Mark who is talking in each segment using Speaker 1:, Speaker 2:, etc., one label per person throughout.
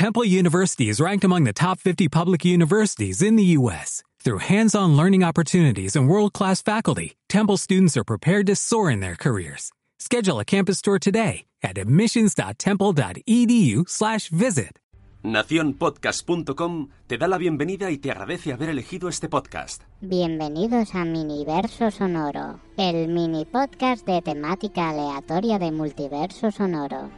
Speaker 1: Temple University is ranked among the top 50 public universities in the U.S. Through hands-on learning opportunities and world-class faculty, Temple students are prepared to soar in their careers. Schedule a campus tour today at admissions.temple.edu/visit.
Speaker 2: Naciónpodcast.com te da la bienvenida y te agradece haber elegido este podcast.
Speaker 3: Bienvenidos a Miniverso Sonoro, el mini podcast de temática aleatoria de Multiverso Sonoro.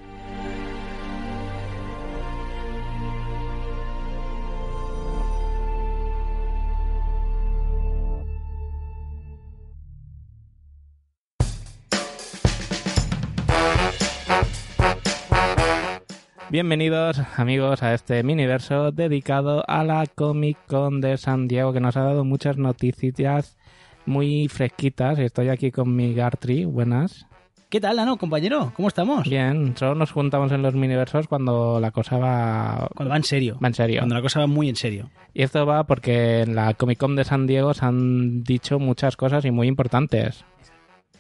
Speaker 4: Bienvenidos amigos a este miniverso dedicado a la Comic Con de San Diego que nos ha dado muchas noticias muy fresquitas. Estoy aquí con mi Gartry, buenas.
Speaker 5: ¿Qué tal, Dano, compañero? ¿Cómo estamos?
Speaker 4: Bien, solo nos juntamos en los miniversos cuando la cosa va...
Speaker 5: Cuando va en serio.
Speaker 4: Va en serio.
Speaker 5: Cuando la cosa va muy en serio.
Speaker 4: Y esto va porque en la Comic Con de San Diego se han dicho muchas cosas y muy importantes.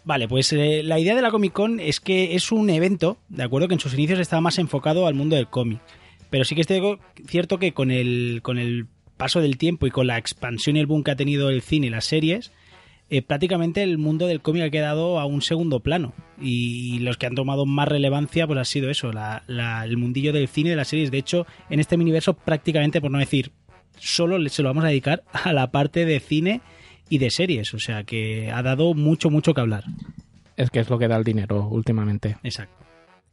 Speaker 5: Vale, pues eh, la idea de la Comic Con es que es un evento, de acuerdo, que en sus inicios estaba más enfocado al mundo del cómic. Pero sí que es cierto que con el, con el paso del tiempo y con la expansión y el boom que ha tenido el cine y las series, eh, prácticamente el mundo del cómic ha quedado a un segundo plano. Y los que han tomado más relevancia, pues ha sido eso, la, la, el mundillo del cine y de las series. De hecho, en este universo prácticamente, por no decir, solo se lo vamos a dedicar a la parte de cine y de series, o sea que ha dado mucho, mucho que hablar.
Speaker 4: Es que es lo que da el dinero últimamente.
Speaker 5: Exacto.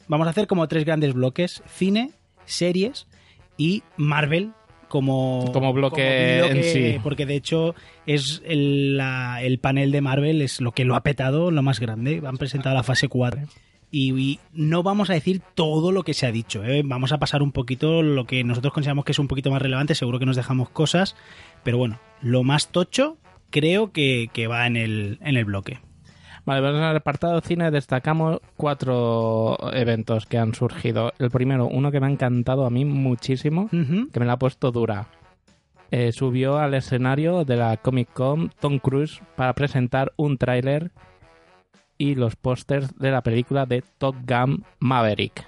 Speaker 5: Vamos a hacer como tres grandes bloques, cine, series y Marvel como,
Speaker 4: como, bloque,
Speaker 5: como bloque,
Speaker 4: en sí.
Speaker 5: Porque de hecho es el, la, el, panel de Marvel es lo que lo ha petado, lo más grande. Han presentado la fase 4. Y, y, no vamos a decir todo lo que se ha dicho, ¿eh? vamos a pasar un poquito lo que nosotros consideramos que es un poquito más relevante, seguro que nos dejamos cosas, pero bueno, lo más tocho creo que, que va en el, en el bloque.
Speaker 4: Vale, pues en el apartado cine destacamos cuatro eventos que han surgido. El primero, uno que me ha encantado a mí muchísimo, uh -huh. que me la ha puesto dura. Eh, subió al escenario de la Comic Con Tom Cruise para presentar un tráiler y los pósters de la película de Top Gun Maverick.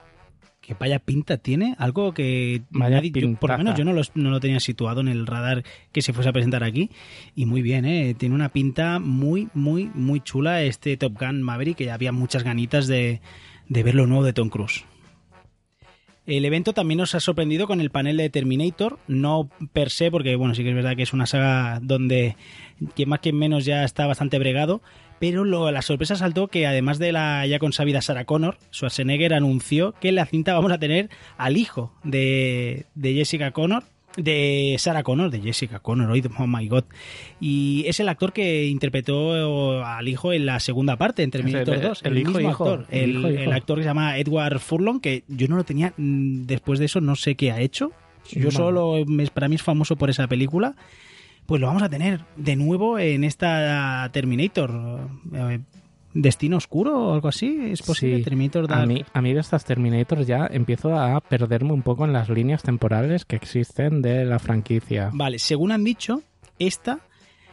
Speaker 5: Que vaya pinta tiene, algo que
Speaker 4: vaya
Speaker 5: yo, por lo menos yo no lo, no lo, tenía situado en el radar que se fuese a presentar aquí. Y muy bien, ¿eh? tiene una pinta muy, muy, muy chula este Top Gun Maverick, que ya había muchas ganitas de, de ver lo nuevo de Tom Cruise. El evento también nos ha sorprendido con el panel de Terminator, no per se, porque bueno, sí que es verdad que es una saga donde quien más quien menos ya está bastante bregado, pero lo, la sorpresa saltó que además de la ya consabida Sarah Connor, Schwarzenegger anunció que en la cinta vamos a tener al hijo de, de Jessica Connor, de Sarah Connor, de Jessica Connor, oh my god. Y es el actor que interpretó al hijo en la segunda parte, en Terminator
Speaker 4: el,
Speaker 5: 2.
Speaker 4: El, el, hijo,
Speaker 5: mismo
Speaker 4: hijo,
Speaker 5: actor. El,
Speaker 4: hijo,
Speaker 5: el, actor que se llama Edward Furlong, que yo no lo tenía, mm, después de eso no sé qué ha hecho. Yo solo, para mí es famoso por esa película. Pues lo vamos a tener de nuevo en esta Terminator. Destino Oscuro o algo así, ¿es posible?
Speaker 4: Sí.
Speaker 5: Terminator
Speaker 4: a, mí, a mí de estas Terminators ya empiezo a perderme un poco en las líneas temporales que existen de la franquicia.
Speaker 5: Vale, según han dicho, esta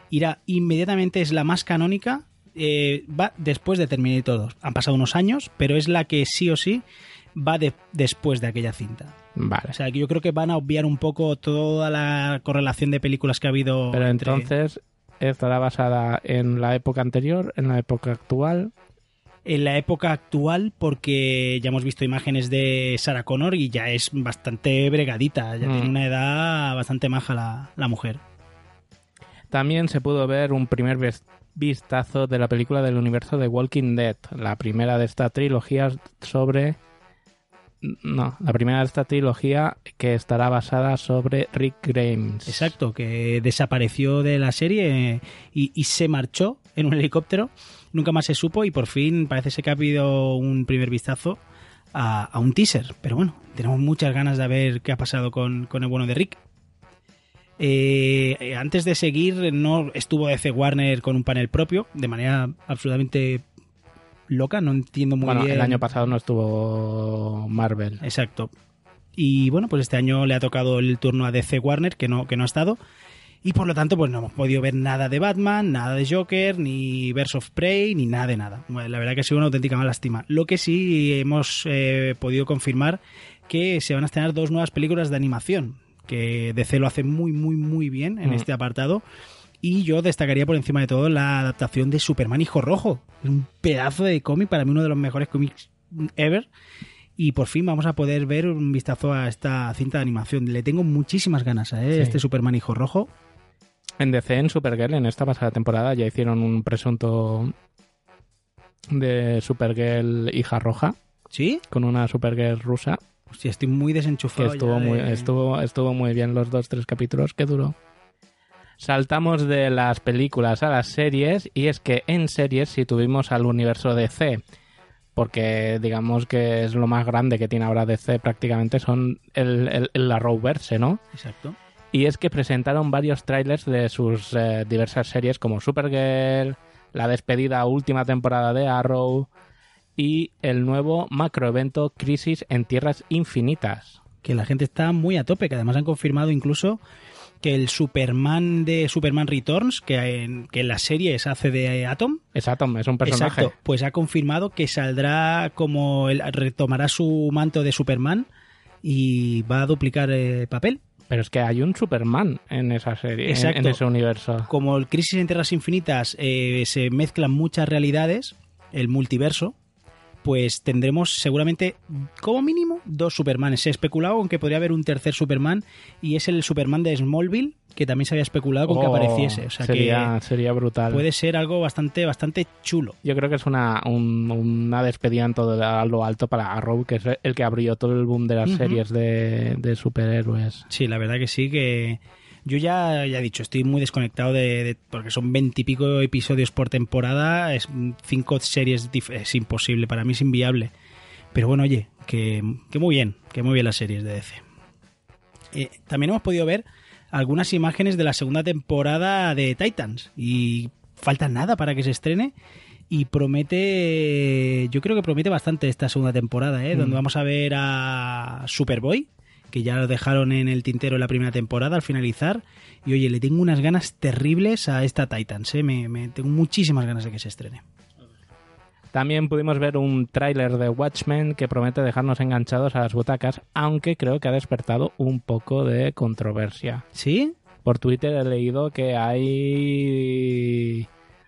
Speaker 5: irá inmediatamente, es la más canónica, eh, va después de Terminator 2. Han pasado unos años, pero es la que sí o sí va de, después de aquella cinta.
Speaker 4: Vale.
Speaker 5: O sea, que yo creo que van a obviar un poco toda la correlación de películas que ha habido.
Speaker 4: Pero
Speaker 5: entre...
Speaker 4: entonces estará basada en la época anterior, en la época actual.
Speaker 5: En la época actual, porque ya hemos visto imágenes de Sarah Connor y ya es bastante bregadita, ya mm. tiene una edad bastante maja la, la, mujer.
Speaker 4: También se pudo ver un primer vistazo de la película del universo de Walking Dead, la primera de esta trilogía sobre no, la primera de esta trilogía que estará basada sobre Rick Grimes.
Speaker 5: Exacto, que desapareció de la serie y, y, se marchó en un helicóptero. Nunca más se supo y por fin parece ser que ha habido un primer vistazo a, un teaser. Pero bueno, tenemos muchas ganas de ver qué ha pasado con, con el bueno de Rick. Eh, antes de seguir, no estuvo DC Warner con un panel propio, de manera absolutamente loca, no entiendo muy
Speaker 4: bueno,
Speaker 5: bien.
Speaker 4: El año pasado no estuvo Marvel.
Speaker 5: Exacto. Y bueno, pues este año le ha tocado el turno a DC Warner, que no, que no ha estado. Y por lo tanto, pues no hemos podido ver nada de Batman, nada de Joker, ni Birds of Prey, ni nada de nada. La verdad que ha sido una auténtica lástima. Lo que sí hemos eh, podido confirmar que se van a estrenar dos nuevas películas de animación, que DC lo hace muy, muy, muy bien en
Speaker 4: Mm.
Speaker 5: este apartado. Y yo destacaría por encima de todo la adaptación de Superman Hijo Rojo. Un pedazo de cómic, para mí uno de los mejores cómics ever. Y por fin vamos a poder ver un vistazo a esta cinta de animación. Le tengo muchísimas ganas a ¿eh?
Speaker 4: Sí.
Speaker 5: este Superman Hijo Rojo.
Speaker 4: En DC, en Supergirl, en esta pasada temporada, ya hicieron un presunto de Supergirl hija roja,
Speaker 5: ¿Sí?
Speaker 4: con una Supergirl rusa,
Speaker 5: Hostia, estoy muy
Speaker 4: que
Speaker 5: desenchufado.
Speaker 4: estuvo
Speaker 5: ya de-
Speaker 4: muy, estuvo, estuvo muy bien los dos, tres capítulos que duró. Saltamos de las películas a las series, y es que en series sí tuvimos al universo DC, porque digamos que es lo más grande que tiene ahora DC prácticamente, son el, el, el Arrowverse, ¿no?
Speaker 5: Exacto.
Speaker 4: Y es que presentaron varios trailers de sus eh, diversas series como Supergirl, la despedida última temporada de Arrow y el nuevo macroevento Crisis en Tierras Infinitas.
Speaker 5: Que la gente está muy a tope, que además han confirmado incluso que el Superman de Superman Returns, que en, que en la serie se hace de Atom,
Speaker 4: Es Atom, es un personaje.
Speaker 5: Exacto, pues ha confirmado que saldrá como el, retomará su manto de Superman y va a duplicar eh, papel.
Speaker 4: Pero es que hay un Superman en esa serie, en-
Speaker 5: Exacto.
Speaker 4: en ese universo.
Speaker 5: Como el Crisis en Tierras Infinitas eh, se mezclan muchas realidades, el multiverso, pues tendremos seguramente como mínimo dos Supermanes. Se ha especulado con que podría haber un tercer Superman y es el Superman de Smallville, que también se había especulado con que
Speaker 4: Oh,
Speaker 5: apareciese. O sea
Speaker 4: sería, sería
Speaker 5: que
Speaker 4: brutal.
Speaker 5: puede ser algo bastante, bastante chulo.
Speaker 4: Yo creo que es una, un- una despedida en todo a lo alto para Arrow, que es el que abrió todo el boom de las series de, de superhéroes.
Speaker 5: Sí, la verdad que sí, que yo ya, ya he dicho, estoy muy desconectado de, de- porque son veintipico episodios por temporada, es cinco series, es imposible, para mí es inviable. Pero bueno, oye, que, que muy bien, que muy bien las series de DC. Eh, también hemos podido ver algunas imágenes de la segunda temporada de Titans y falta nada para que se estrene y promete, yo creo que promete bastante esta segunda temporada, ¿eh?
Speaker 4: Mm.
Speaker 5: donde vamos a ver a Superboy, que ya lo dejaron en el tintero en la primera temporada al finalizar. Y oye, le tengo unas ganas terribles a esta Titans, ¿eh? me, me- tengo muchísimas ganas de que se estrene.
Speaker 4: También pudimos ver un tráiler de Watchmen que promete dejarnos enganchados a las butacas, aunque creo que ha despertado un poco de controversia.
Speaker 5: ¿Sí?
Speaker 4: Por Twitter he leído que hay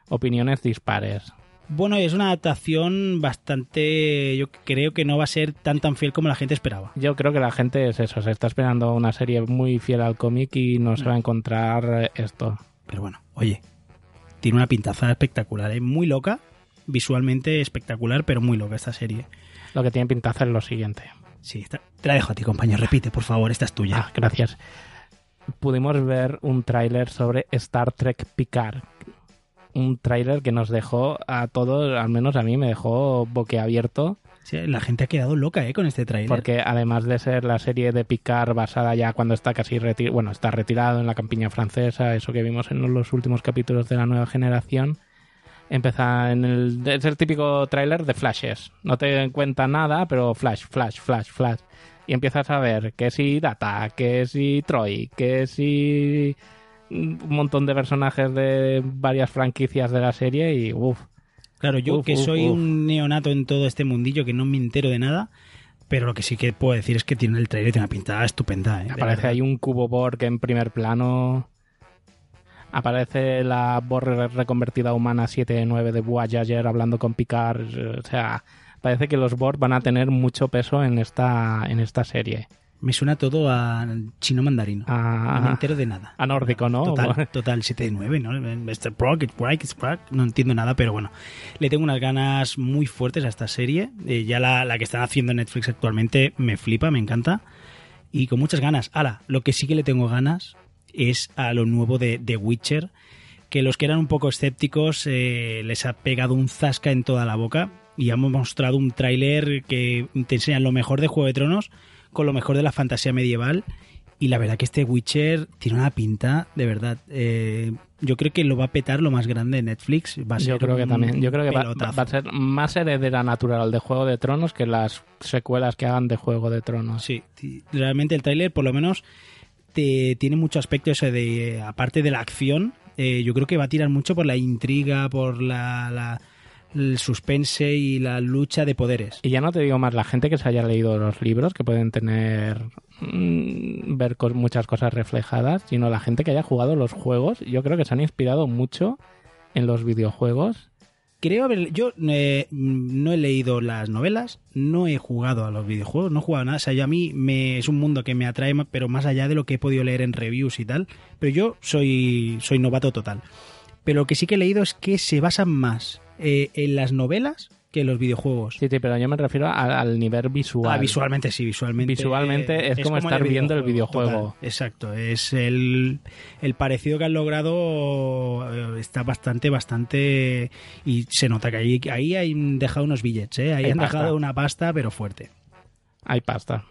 Speaker 4: opiniones dispares.
Speaker 5: Bueno, es una adaptación bastante, yo creo que no va a ser tan tan fiel como la gente esperaba.
Speaker 4: Yo creo que la gente es eso, se está esperando una serie muy fiel al cómic y no se va a encontrar eh, esto.
Speaker 5: Pero bueno, oye, tiene una pintaza espectacular, es muy loca, visualmente espectacular, pero muy loca esta serie.
Speaker 4: Lo que tiene pintaza es lo siguiente.
Speaker 5: Sí, te la dejo a ti, compañero. Repite, por favor, esta es tuya.
Speaker 4: Ah, gracias. Pudimos ver un tráiler sobre Star Trek Picard. Un tráiler que nos dejó a todos, al menos a mí, me dejó boquiabierto.
Speaker 5: Sí, la gente ha quedado loca, ¿eh? Con este tráiler.
Speaker 4: Porque además de ser la serie de Picard basada ya cuando está casi retirado, bueno, está retirado en la campiña francesa, eso que vimos en los últimos capítulos de la nueva generación, empieza en el... Es el típico tráiler de flashes. No te cuenta nada, pero flash, flash, flash, flash. Y empiezas a ver que si Data, que si Troy, que si un montón de personajes de varias franquicias de la serie y uff.
Speaker 5: Claro, yo
Speaker 4: Uf,
Speaker 5: que
Speaker 4: uf,
Speaker 5: soy
Speaker 4: uf.
Speaker 5: un neonato en todo este mundillo, que no me entero de nada, pero lo que sí que puedo decir es que tiene el trailer tiene una pintada estupenda. ¿eh?
Speaker 4: Aparece ahí un cubo Borg en primer plano. Aparece la Borg reconvertida humana 7-9 de Voyager hablando con Picard. O sea, parece que los Borg van a tener mucho peso en esta, en esta serie.
Speaker 5: Me suena todo a chino mandarino.
Speaker 4: A-
Speaker 5: No me entero de nada.
Speaker 4: a nórdico, ¿no?
Speaker 5: Total, total, 7 de 9, ¿no? Mr. Brock, it's Brock, it's Brock. No entiendo nada, pero bueno. Le tengo unas ganas muy fuertes a esta serie. Eh, ya la, la que están haciendo en Netflix actualmente me flipa, me encanta. Y con muchas ganas. Ahora, lo que sí que le tengo ganas es a lo nuevo de The Witcher. Que los que eran un poco escépticos eh, les ha pegado un zasca en toda la boca. Y han mostrado un tráiler que te enseña lo mejor de Juego de Tronos con lo mejor de la fantasía medieval. Y la verdad que este Witcher tiene una pinta, de verdad. eh, yo creo que lo va a petar lo más grande de Netflix. Va a ser
Speaker 4: Yo creo que también. Yo creo que va, va a ser más heredera natural de Juego de Tronos que las secuelas que hagan de Juego de Tronos.
Speaker 5: Sí, sí, realmente el tráiler por lo menos te, tiene mucho aspecto ese de, aparte de la acción, eh, yo creo que va a tirar mucho por la intriga, por la, la, el suspense y la lucha de poderes.
Speaker 4: Y ya no te digo más, la gente que se haya leído los libros, que pueden tener mm, ver cos- muchas cosas reflejadas, sino la gente que haya jugado los juegos, yo creo que se han inspirado mucho en los videojuegos.
Speaker 5: Creo haber. Yo eh, no he leído las novelas, no he jugado a los videojuegos, no he jugado a nada. O sea, yo a mí me, es un mundo que me atrae, pero más allá de lo que he podido leer en reviews y tal. Pero yo soy, soy novato total. Pero lo que sí que he leído es que se basan más eh, en las novelas que en los videojuegos.
Speaker 4: Sí, sí, pero yo me refiero al nivel visual.
Speaker 5: Ah, visualmente sí, visualmente.
Speaker 4: Visualmente es como estar viendo el videojuego.
Speaker 5: total. exacto, es el, el parecido que han logrado eh, está bastante, bastante y se nota que ahí, ahí han dejado unos billets, ¿eh? ahí
Speaker 4: Hay
Speaker 5: han
Speaker 4: pasta.
Speaker 5: dejado una pasta pero fuerte.
Speaker 4: Hay pasta.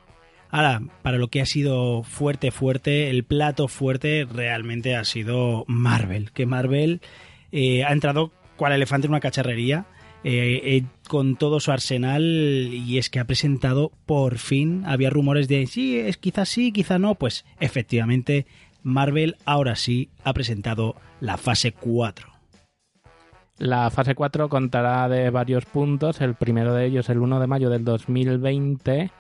Speaker 5: Ahora, para lo que ha sido fuerte, fuerte, el plato fuerte realmente ha sido Marvel, que Marvel eh, ha entrado cual elefante en una cacharrería eh, eh, con todo su arsenal y es que ha presentado por fin, había rumores de sí, es quizás sí, quizá no, pues efectivamente Marvel ahora sí ha presentado la fase 4.
Speaker 4: La fase 4 contará de varios puntos. El primero de ellos, el 1 de mayo del 2020,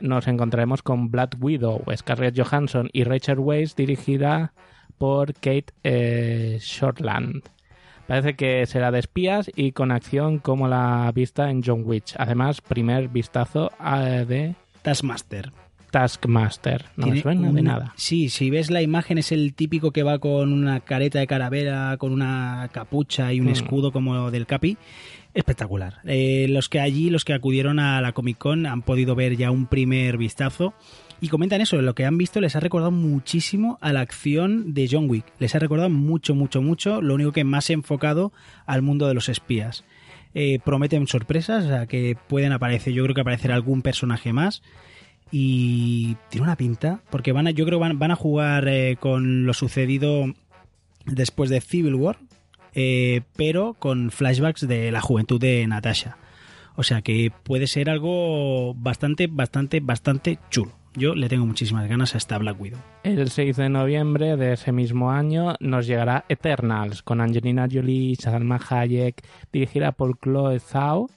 Speaker 4: nos encontraremos con Black Widow, Scarlett Johansson y Rachel Weisz, dirigida por Kate eh, Shortland. Parece que será de espías y con acción como la vista en John Wick. Además, primer vistazo eh, de
Speaker 5: Taskmaster.
Speaker 4: Taskmaster. No me suena de nada.
Speaker 5: Sí, si ves la imagen es el típico que va con una careta de calavera, con una capucha y un
Speaker 4: Mm.
Speaker 5: escudo como del Capi. Espectacular. Eh, los que allí, los que acudieron a la Comic Con han podido ver ya un primer vistazo y comentan eso, lo que han visto les ha recordado muchísimo a la acción de John Wick. Les ha recordado mucho, mucho, mucho, lo único que más enfocado al mundo de los espías. Eh, prometen sorpresas, o sea, que pueden aparecer, yo creo que aparecerá algún personaje más y tiene una pinta porque van a, yo creo van, van a jugar eh, con lo sucedido después de Civil War eh, pero con flashbacks de la juventud de Natasha. O sea que puede ser algo bastante bastante bastante chulo. Yo le tengo muchísimas ganas a esta Black Widow.
Speaker 4: El 6 de noviembre de ese mismo año nos llegará Eternals con Angelina Jolie, Salma Hayek, dirigida por Chloe Zhao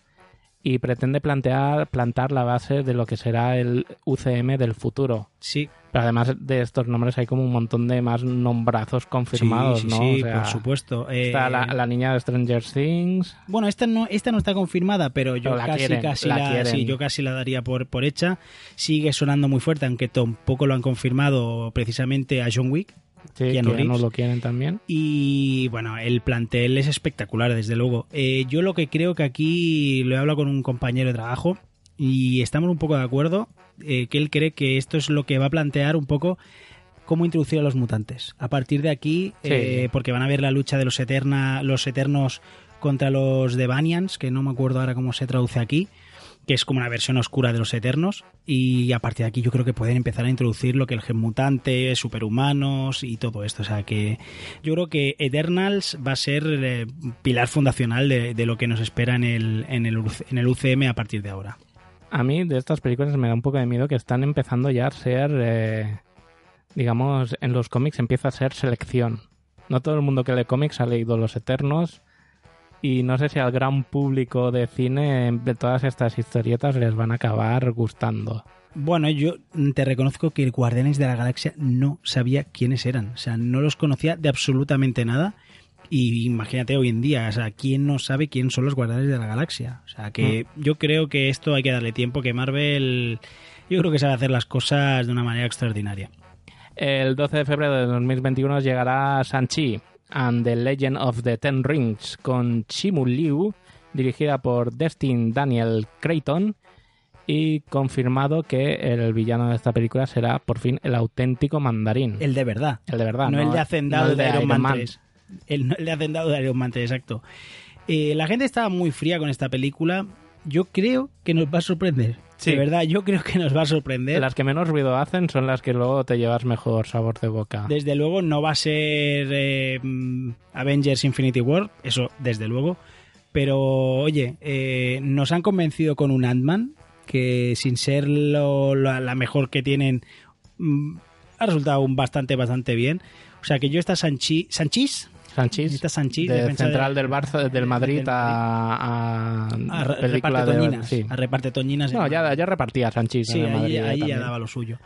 Speaker 4: y pretende plantear plantar la base de lo que será el UCM del futuro.
Speaker 5: sí
Speaker 4: Pero además de estos nombres hay como un montón de más nombrazos confirmados,
Speaker 5: sí,
Speaker 4: ¿no?
Speaker 5: sí,
Speaker 4: O sea,
Speaker 5: por supuesto Eh,
Speaker 4: Está la, la niña de Stranger Things.
Speaker 5: Bueno, esta no, esta no está confirmada, pero yo
Speaker 4: Pero la
Speaker 5: casi,
Speaker 4: quieren,
Speaker 5: casi
Speaker 4: la
Speaker 5: la, sí, yo casi la daría por, por hecha. Sigue sonando muy fuerte, aunque tampoco lo han confirmado precisamente a John Wick.
Speaker 4: Sí,
Speaker 5: Keanu
Speaker 4: que no
Speaker 5: Reeves.
Speaker 4: lo quieren también.
Speaker 5: Y bueno, el plantel es espectacular, desde luego. Eh, yo lo que creo que aquí lo he hablado con un compañero de trabajo y estamos un poco de acuerdo, eh, que él cree que esto es lo que va a plantear un poco cómo introducir a los mutantes. A partir de aquí,
Speaker 4: Sí.
Speaker 5: eh, porque van a ver la lucha de los, eterna, los eternos contra los Devanians, que no me acuerdo ahora cómo se traduce aquí, que es como una versión oscura de los Eternos, y a partir de aquí yo creo que pueden empezar a introducir lo que el gen mutante, superhumanos y todo esto. O sea que yo creo que Eternals va a ser eh, pilar fundacional de, lo que nos espera en el, en, el, UC en el UCM a partir de ahora.
Speaker 4: A mí de estas películas me da un poco de miedo que están empezando ya a ser, eh, digamos, en los cómics empieza a ser selección. No todo el mundo que lee cómics ha leído Los Eternos y no sé si al gran público de cine de todas estas historietas les van a acabar gustando.
Speaker 5: Bueno, yo te reconozco que el Guardianes de la Galaxia no sabía quiénes eran. O sea, no los conocía de absolutamente nada. Y imagínate hoy en día, o sea, ¿quién no sabe quién son los Guardianes de la Galaxia? O sea, que yo creo que esto hay que darle tiempo, que Marvel, yo creo que sabe hacer las cosas de una manera extraordinaria.
Speaker 4: El 12 de febrero de 2021 llegará Shang-Chi and the Legend of the Ten Rings con Simu Liu, dirigida por Destin Daniel Creighton y confirmado que el villano de esta película será por fin el auténtico mandarín.
Speaker 5: El de verdad.
Speaker 4: El de verdad,
Speaker 5: no, el de Hacendado
Speaker 4: no el
Speaker 5: de, Iron Man
Speaker 4: Man.
Speaker 5: 3. El, no el de Hacendado de Iron Man 3, exacto. Eh, la gente estaba muy fría con esta película. Yo creo que nos va a sorprender.
Speaker 4: Sí.
Speaker 5: De verdad, yo creo que nos va a sorprender.
Speaker 4: Las que menos ruido hacen son las que luego te llevas mejor sabor de boca.
Speaker 5: Desde luego no va a ser eh, mm, Avengers Infinity War, eso desde luego. Pero oye, eh, nos han convencido con un Ant-Man que sin ser lo- lo- la mejor que tienen, mm, ha resultado un bastante, bastante bien. O sea que yo esta Sanchi, Sanchis,
Speaker 4: Sanchís.
Speaker 5: Sanchís,
Speaker 4: de central
Speaker 5: de-
Speaker 4: del Barça, del Madrid
Speaker 5: del
Speaker 4: a, a,
Speaker 5: A re-
Speaker 4: película
Speaker 5: reparte
Speaker 4: de-
Speaker 5: toñinas.
Speaker 4: sí.
Speaker 5: A reparte toñinas.
Speaker 4: No, ya, ya repartía Sanchís
Speaker 5: Sí,
Speaker 4: en
Speaker 5: ahí,
Speaker 4: Madrid
Speaker 5: ahí ya daba lo suyo.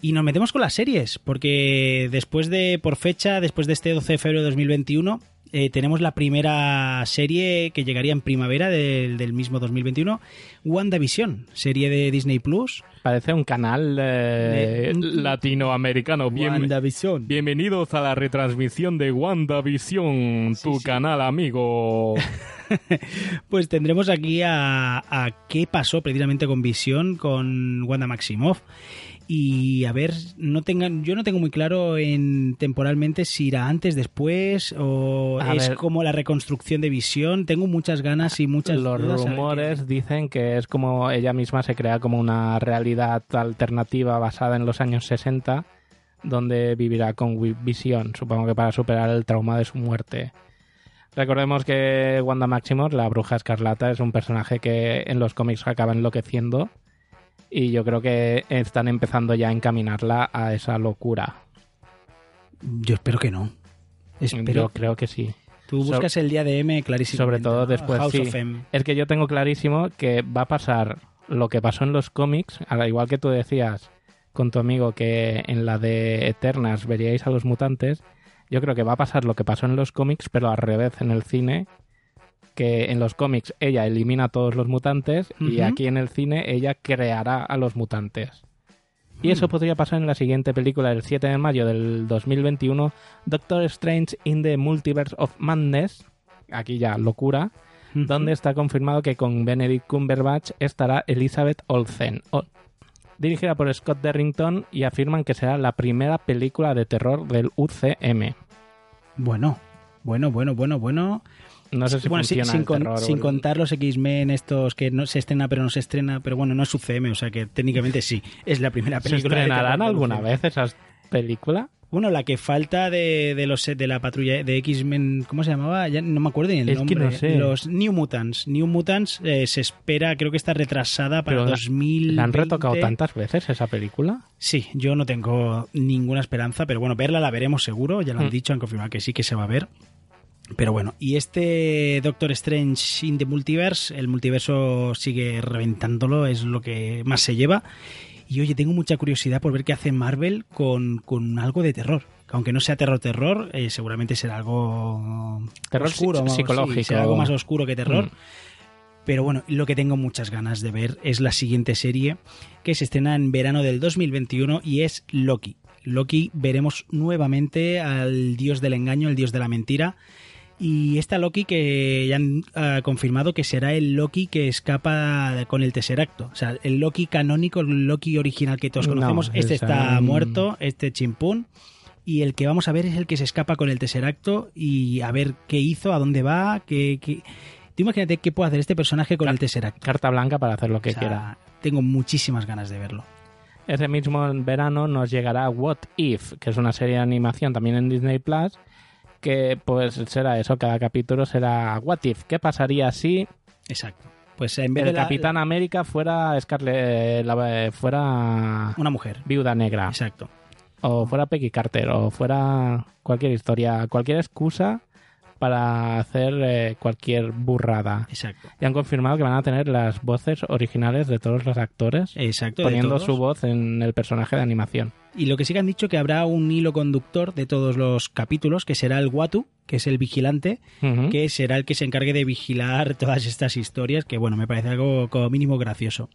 Speaker 5: Y nos metemos con las series, porque después de, por fecha, después de este 12 de febrero de 2021, eh, tenemos la primera serie que llegaría en primavera del, del mismo 2021, WandaVision, serie de Disney Plus.
Speaker 4: Parece un canal eh,
Speaker 5: De-
Speaker 4: latinoamericano. Bien-
Speaker 5: WandaVision.
Speaker 4: Bienvenidos a la retransmisión de WandaVision, tu
Speaker 5: sí.
Speaker 4: canal amigo.
Speaker 5: Pues tendremos aquí a, a qué pasó precisamente con Visión, con Wanda Maximoff. Y a ver, no tengan, yo no tengo muy claro en temporalmente si irá antes, después, o
Speaker 4: A
Speaker 5: es
Speaker 4: ver.
Speaker 5: como la reconstrucción de Visión. Tengo muchas ganas y muchas
Speaker 4: Los
Speaker 5: dudas
Speaker 4: rumores dicen que es como ella misma se crea como una realidad alternativa basada en los años 60, donde vivirá con Visión, supongo que para superar el trauma de su muerte. Recordemos que Wanda Maximoff, la bruja escarlata, es un personaje que en los cómics acaba enloqueciendo y yo creo que están empezando ya a encaminarla a esa locura.
Speaker 5: Yo espero que no. Espero.
Speaker 4: Yo creo que sí.
Speaker 5: Tú buscas el día de M clarísimo.
Speaker 4: Sobre todo después,
Speaker 5: House
Speaker 4: sí.
Speaker 5: of M.
Speaker 4: Es que yo tengo clarísimo que va a pasar lo que pasó en los cómics, al igual que tú decías con tu amigo que en la de Eternas veríais a los mutantes, yo creo que va a pasar lo que pasó en los cómics, pero al revés en el cine, que en los cómics ella elimina a todos los mutantes y aquí en el cine ella creará a los mutantes. Y eso
Speaker 5: Hmm.
Speaker 4: podría pasar en la siguiente película, el 7 de mayo del 2021, Doctor Strange in the Multiverse of Madness, aquí ya locura, donde está confirmado que con Benedict Cumberbatch estará Elizabeth Olsen, o- dirigida por Scott Derrington y afirman que será la primera película de terror del UCM.
Speaker 5: Bueno, bueno, bueno, bueno, bueno.
Speaker 4: No sé si
Speaker 5: bueno,
Speaker 4: funciona
Speaker 5: sin
Speaker 4: el
Speaker 5: con-
Speaker 4: terror.
Speaker 5: sin contar los X-Men estos que no se estrena pero no se estrena, pero bueno, no es UCM, o sea que técnicamente sí, es la primera
Speaker 4: ¿Se
Speaker 5: película. de
Speaker 4: estrenarán alguna vez esas películas?
Speaker 5: Bueno, la que falta de, de los de la patrulla de X-Men, ¿cómo se llamaba? Ya no me acuerdo ni el
Speaker 4: Es que
Speaker 5: nombre.
Speaker 4: no sé.
Speaker 5: Los New Mutants. New Mutants eh, se espera, creo que está retrasada para
Speaker 4: Pero la-
Speaker 5: 2000.
Speaker 4: ¿La han retocado tantas veces esa película?
Speaker 5: Sí, yo no tengo ninguna esperanza, pero bueno, verla la veremos seguro, ya lo han
Speaker 4: Mm.
Speaker 5: dicho, han confirmado que sí que se va a ver. Pero bueno, y este Doctor Strange in the Multiverse, el multiverso sigue reventándolo, es lo que más se lleva. Y oye, tengo mucha curiosidad por ver qué hace Marvel con, con algo de terror. Aunque no sea terror-terror, eh, seguramente será algo
Speaker 4: Terror
Speaker 5: oscuro, sí,
Speaker 4: psicológico.
Speaker 5: será algo más oscuro que terror.
Speaker 4: Mm.
Speaker 5: Pero bueno, lo que tengo muchas ganas de ver es la siguiente serie que se estrena en verano del 2021 y es Loki. Loki veremos nuevamente al dios del engaño, el dios de la mentira. Y esta Loki que ya han ah, confirmado que será el Loki que escapa con el Tesseracto. O sea, el Loki canónico, el Loki original que todos
Speaker 4: No,
Speaker 5: conocemos, este está muerto, este chimpún. Y el que vamos a ver es el que se escapa con el Tesseracto y a ver qué hizo, a dónde va, qué... qué... Tú imagínate qué puede hacer este personaje con el Tesseracto.
Speaker 4: Carta blanca para hacer lo que
Speaker 5: O sea,
Speaker 4: quiera.
Speaker 5: Tengo muchísimas ganas de verlo.
Speaker 4: Ese mismo verano nos llegará What If, que es una serie de animación también en Disney Plus, que pues será eso, cada capítulo será What If, ¿qué pasaría si
Speaker 5: Exacto. Pues en vez
Speaker 4: el
Speaker 5: de la-
Speaker 4: Capitán América fuera Scarlett, eh, la- fuera
Speaker 5: una mujer.
Speaker 4: Viuda Negra,
Speaker 5: Exacto.
Speaker 4: o fuera Peggy Carter, o fuera cualquier historia, cualquier excusa para hacer eh, cualquier burrada.
Speaker 5: Exacto.
Speaker 4: Y han confirmado que van a tener las voces originales de todos los actores,
Speaker 5: Exacto.
Speaker 4: poniendo su voz en el personaje de animación.
Speaker 5: Y lo que sí que han dicho que habrá un hilo conductor de todos los capítulos, que será el Watu, que es el vigilante, que será el que se encargue de vigilar todas estas historias, que bueno, me parece algo como mínimo gracioso.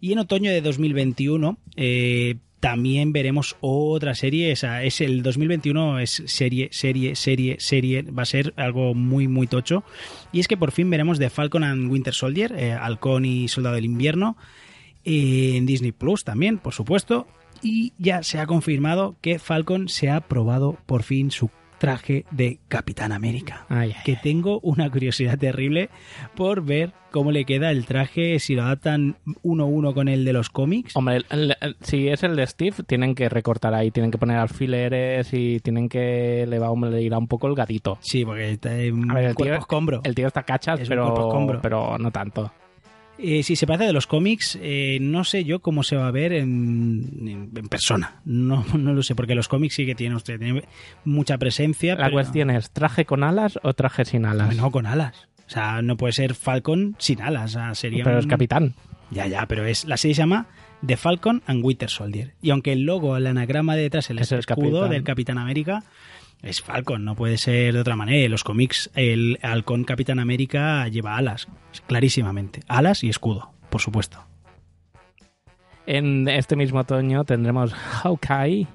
Speaker 5: Y en otoño de 2021 eh, también veremos otra serie, esa es el 2021 es serie, serie, serie, serie, va a ser algo muy muy tocho. Y es que por fin veremos The Falcon and Winter Soldier, eh, Halcón y Soldado del Invierno, eh, en Disney Plus también, por supuesto. Y ya se ha confirmado que Falcon se ha probado por fin su traje de Capitán América.
Speaker 4: Ay, ay,
Speaker 5: Que tengo una curiosidad terrible por ver cómo le queda el traje, si lo adaptan uno a uno con el de los cómics.
Speaker 4: Hombre, el- el- el- si es el de Steve, tienen que recortar ahí, tienen que poner alfileres y tienen que le va a un poco el gatito.
Speaker 5: Sí, porque está en
Speaker 4: A ver, el
Speaker 5: cuerpo
Speaker 4: tío-
Speaker 5: escombro.
Speaker 4: El tío está cachas,
Speaker 5: Es
Speaker 4: pero no tanto.
Speaker 5: Eh, si se parece de los cómics, eh, no sé yo cómo se va a ver en, en, persona. No, no lo sé, porque los cómics sí que tienen, usted, tiene mucha presencia.
Speaker 4: La cuestión es, ¿traje con alas o traje sin alas?
Speaker 5: No, con alas. O sea, no puede ser Falcon sin alas. O sea, sería
Speaker 4: pero
Speaker 5: un...
Speaker 4: es capitán.
Speaker 5: Ya, ya, pero es la serie se llama The Falcon and Winter Soldier. Y aunque el logo, el anagrama de detrás, el
Speaker 4: Es el
Speaker 5: escudo
Speaker 4: capitán.
Speaker 5: del Capitán América, es Falcon, no puede ser de otra manera. En los cómics, el halcón Capitán América lleva alas, clarísimamente. Alas y escudo, por supuesto.
Speaker 4: En este mismo otoño tendremos Hawkeye,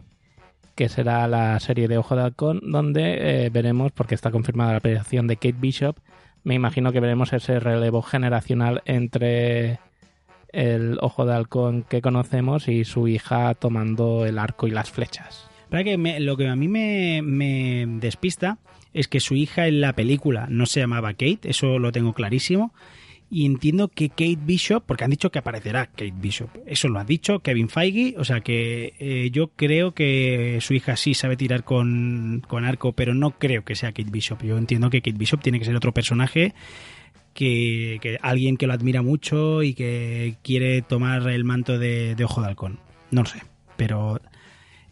Speaker 4: que será la serie de Ojo de Halcón, donde eh, veremos, porque está confirmada la aparición de Kate Bishop, me imagino que veremos ese relevo generacional entre el Ojo de Halcón que conocemos y su hija tomando el arco y las flechas.
Speaker 5: Que lo que a mí me, me despista es que su hija en la película no se llamaba Kate, eso lo tengo clarísimo. Y entiendo que Kate Bishop, porque han dicho que aparecerá Kate Bishop, eso lo ha dicho Kevin Feige, o sea que eh, yo creo que su hija sí sabe tirar con, con arco, pero no creo que sea Kate Bishop. Yo entiendo que Kate Bishop tiene que ser otro personaje que, que alguien que lo admira mucho y que quiere tomar el manto de, de Ojo de Halcón. No lo sé, pero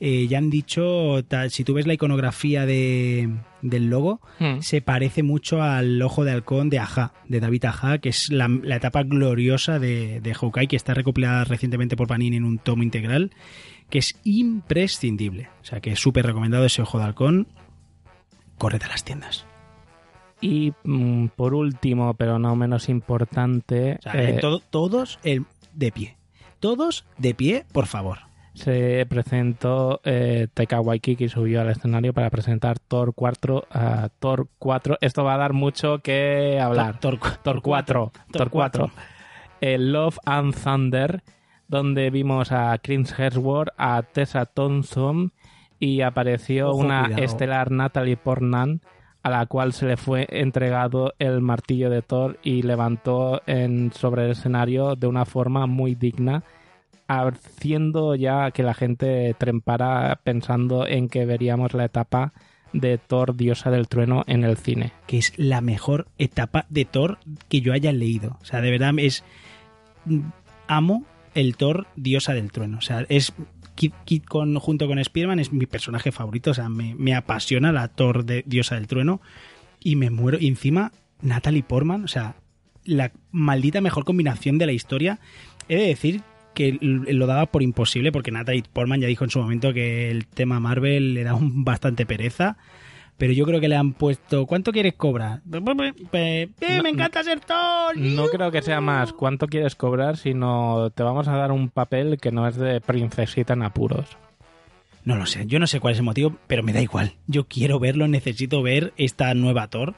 Speaker 5: eh, ya han dicho, si tú ves la iconografía de, del logo,
Speaker 4: Hmm.
Speaker 5: se parece mucho al Ojo de Halcón de Aja, de David Aja, que es la, la etapa gloriosa de, de Hawkeye, que está recopilada recientemente por Panini en un tomo integral, que es imprescindible. O sea que es súper recomendado ese Ojo de Halcón. Corred a las tiendas.
Speaker 4: Y mm, por último, pero no menos importante,
Speaker 5: O sea,
Speaker 4: eh,
Speaker 5: eh, todo- todos el- de pie. Todos de pie, por favor.
Speaker 4: Se presentó eh, Taika Waititi subió al escenario para presentar Thor 4 a Thor 4 esto va a dar mucho que hablar.
Speaker 5: Thor-
Speaker 4: Thor 4 Thor 4 El Love and Thunder donde vimos a Chris Hemsworth a Tessa Thompson y apareció
Speaker 5: Ojo,
Speaker 4: una
Speaker 5: cuidado.
Speaker 4: estelar Natalie Portman a la cual se le fue entregado el martillo de Thor y levantó en, sobre el escenario de una forma muy digna haciendo ya que la gente trempara pensando en que veríamos la etapa de Thor, diosa del trueno, en el cine.
Speaker 5: que es la mejor etapa de Thor que yo haya leído. O sea, de verdad es. Amo el Thor diosa del trueno. O sea, es. Kid con, junto con Spearman es mi personaje favorito. O sea, me, me apasiona la Thor de diosa del trueno. Y me muero. Y encima, Natalie Portman, o sea, la maldita mejor combinación de la historia. He de decir que lo daba por imposible porque Natalie Portman ya dijo en su momento que el tema Marvel le da un bastante pereza. Pero yo creo que le han puesto. ¿Cuánto quieres cobrar? Eh, me encanta ser Thor.
Speaker 4: No creo que sea más cuánto quieres cobrar, sino te vamos a dar un papel que no es de princesita en apuros.
Speaker 5: No lo sé, yo no sé cuál es el motivo, pero me da igual. Yo quiero verlo, necesito ver esta nueva Thor.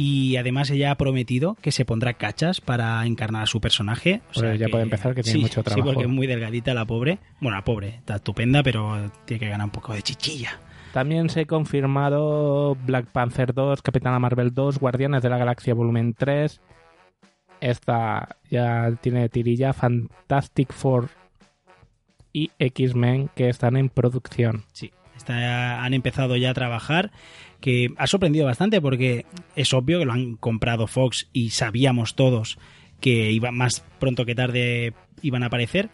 Speaker 5: Y además ella ha prometido que se pondrá cachas para encarnar a su personaje. O
Speaker 4: Pues ya puede empezar, que tiene
Speaker 5: Sí,
Speaker 4: mucho
Speaker 5: Sí,
Speaker 4: trabajo.
Speaker 5: porque es muy delgadita la pobre. Bueno, la pobre, está estupenda, pero tiene que ganar un poco de chichilla.
Speaker 4: También se ha confirmado Black Panther 2, Capitana Marvel 2, Guardianes de la Galaxia Volumen 3. Esta ya tiene tirilla Fantastic Four y X-Men que están en producción.
Speaker 5: Sí, está- han empezado ya a trabajar, que ha sorprendido bastante porque es obvio que lo han comprado Fox y sabíamos todos que iba más pronto que tarde iban a aparecer,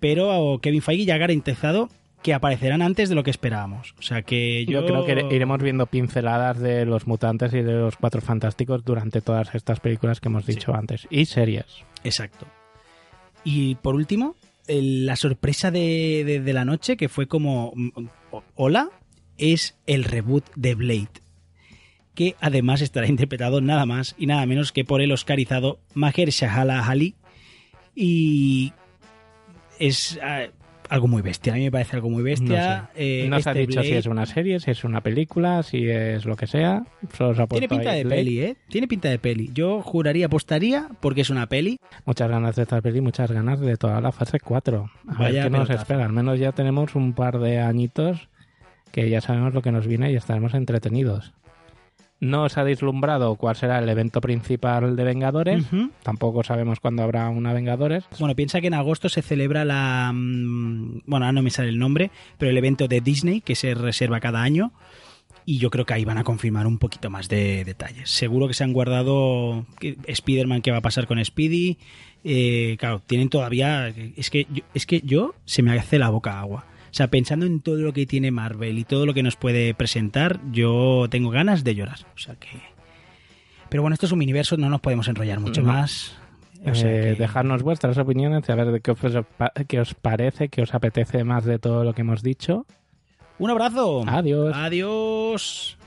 Speaker 5: pero Kevin Feige ya ha garantizado que aparecerán antes de lo que esperábamos. O sea que yo,
Speaker 4: Yo creo que iremos viendo pinceladas de los mutantes y de los cuatro fantásticos durante todas estas películas que hemos dicho antes. Y series.
Speaker 5: Exacto. Y por último, la sorpresa de, de- de la noche, que fue como, mm, o- hola, es el reboot de Blade. Que además estará interpretado nada más y nada menos que por el oscarizado Mahershala Ali. Y es ah, algo muy bestia. A mí me parece algo muy bestia. Eh,
Speaker 4: no se ha
Speaker 5: este
Speaker 4: dicho si es una serie, si es una película, si es lo que sea. Solo se ha
Speaker 5: Tiene pinta de
Speaker 4: Blade.
Speaker 5: peli, ¿eh? Tiene pinta de peli. Yo juraría, apostaría, porque es una peli.
Speaker 4: Muchas ganas de esta peli, muchas ganas de toda la fase 4. A
Speaker 5: Vaya
Speaker 4: ver qué nos espera. Al menos ya tenemos un par de añitos que ya sabemos lo que nos viene y estaremos entretenidos. No os ha deslumbrado cuál será el evento principal de Vengadores. Tampoco sabemos cuándo habrá una Vengadores.
Speaker 5: Bueno, piensa que en agosto se celebra la... mm, Bueno, ahora no me sale el nombre, pero el evento de Disney que se reserva cada año. y yo creo que ahí van a confirmar un poquito más de detalles. Seguro que se han guardado Spider-Man qué va a pasar con Speedy. Eh, claro, tienen todavía... Es que, es que yo se me hace la boca agua. O sea, pensando en todo lo que tiene Marvel y todo lo que nos puede presentar, yo tengo ganas de llorar. O sea que... Pero bueno, esto es un universo, no nos podemos enrollar mucho más.
Speaker 4: Eh, dejarnos vuestras opiniones, a ver de qué os, qué os parece, qué os apetece más de todo lo que hemos dicho.
Speaker 5: Un abrazo.
Speaker 4: Adiós.
Speaker 5: Adiós.